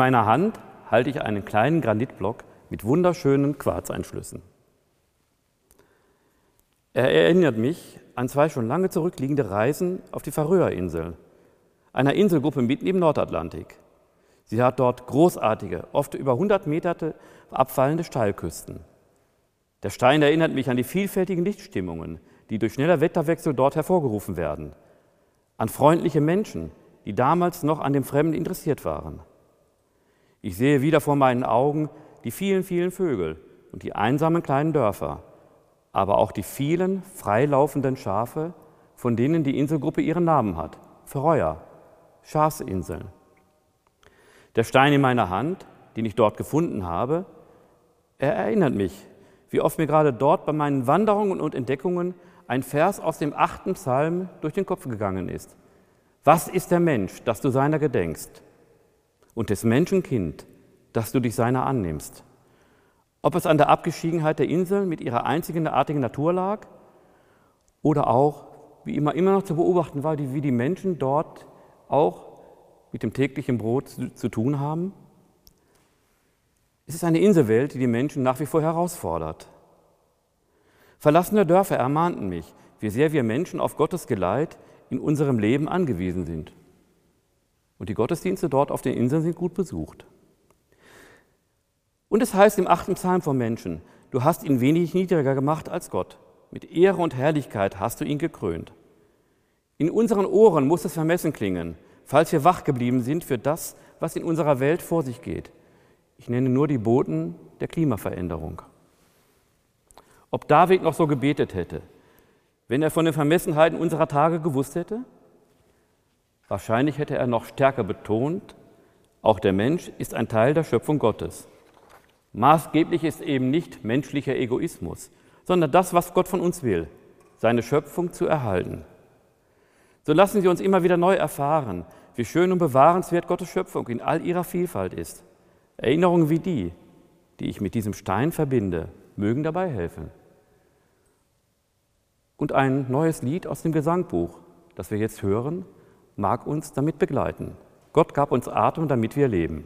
meiner Hand halte ich einen kleinen Granitblock mit wunderschönen Quarzeinschlüssen. Er erinnert mich an zwei schon lange zurückliegende Reisen auf die Färöerinseln, einer Inselgruppe mitten im Nordatlantik. Sie hat dort großartige, oft über 100 Meter abfallende Steilküsten. Der Stein erinnert mich an die vielfältigen Lichtstimmungen, die durch schneller Wetterwechsel dort hervorgerufen werden, an freundliche Menschen, die damals noch an dem Fremden interessiert waren. Ich sehe wieder vor meinen Augen die vielen, vielen Vögel und die einsamen kleinen Dörfer, aber auch die vielen freilaufenden Schafe, von denen die Inselgruppe ihren Namen hat, Färöer, Schafsinseln. Der Stein in meiner Hand, den ich dort gefunden habe, er erinnert mich, wie oft mir gerade dort bei meinen Wanderungen und Entdeckungen ein Vers aus dem achten Psalm durch den Kopf gegangen ist. Was ist der Mensch, dass du seiner gedenkst? Und des Menschen Kind, dass du dich seiner annimmst? Ob es an der Abgeschiedenheit der Inseln mit ihrer einzigartigen Natur lag oder auch, wie immer, immer noch zu beobachten war, wie die Menschen dort auch mit dem täglichen Brot zu tun haben? Es ist eine Inselwelt, die die Menschen nach wie vor herausfordert. Verlassene Dörfer ermahnten mich, wie sehr wir Menschen auf Gottes Geleit in unserem Leben angewiesen sind. Und die Gottesdienste dort auf den Inseln sind gut besucht. Und es heißt im achten Psalm vom Menschen, du hast ihn wenig niedriger gemacht als Gott. Mit Ehre und Herrlichkeit hast du ihn gekrönt. In unseren Ohren muss es vermessen klingen, falls wir wach geblieben sind für das, was in unserer Welt vor sich geht. Ich nenne nur die Boten der Klimaveränderung. Ob David noch so gebetet hätte, wenn er von den Vermessenheiten unserer Tage gewusst hätte? Wahrscheinlich hätte er noch stärker betont, auch der Mensch ist ein Teil der Schöpfung Gottes. Maßgeblich ist eben nicht menschlicher Egoismus, sondern das, was Gott von uns will, seine Schöpfung zu erhalten. So lassen Sie uns immer wieder neu erfahren, wie schön und bewahrenswert Gottes Schöpfung in all ihrer Vielfalt ist. Erinnerungen wie die, die ich mit diesem Stein verbinde, mögen dabei helfen. Und ein neues Lied aus dem Gesangbuch, das wir jetzt hören, mag uns damit begleiten. Gott gab uns Atem, damit wir leben.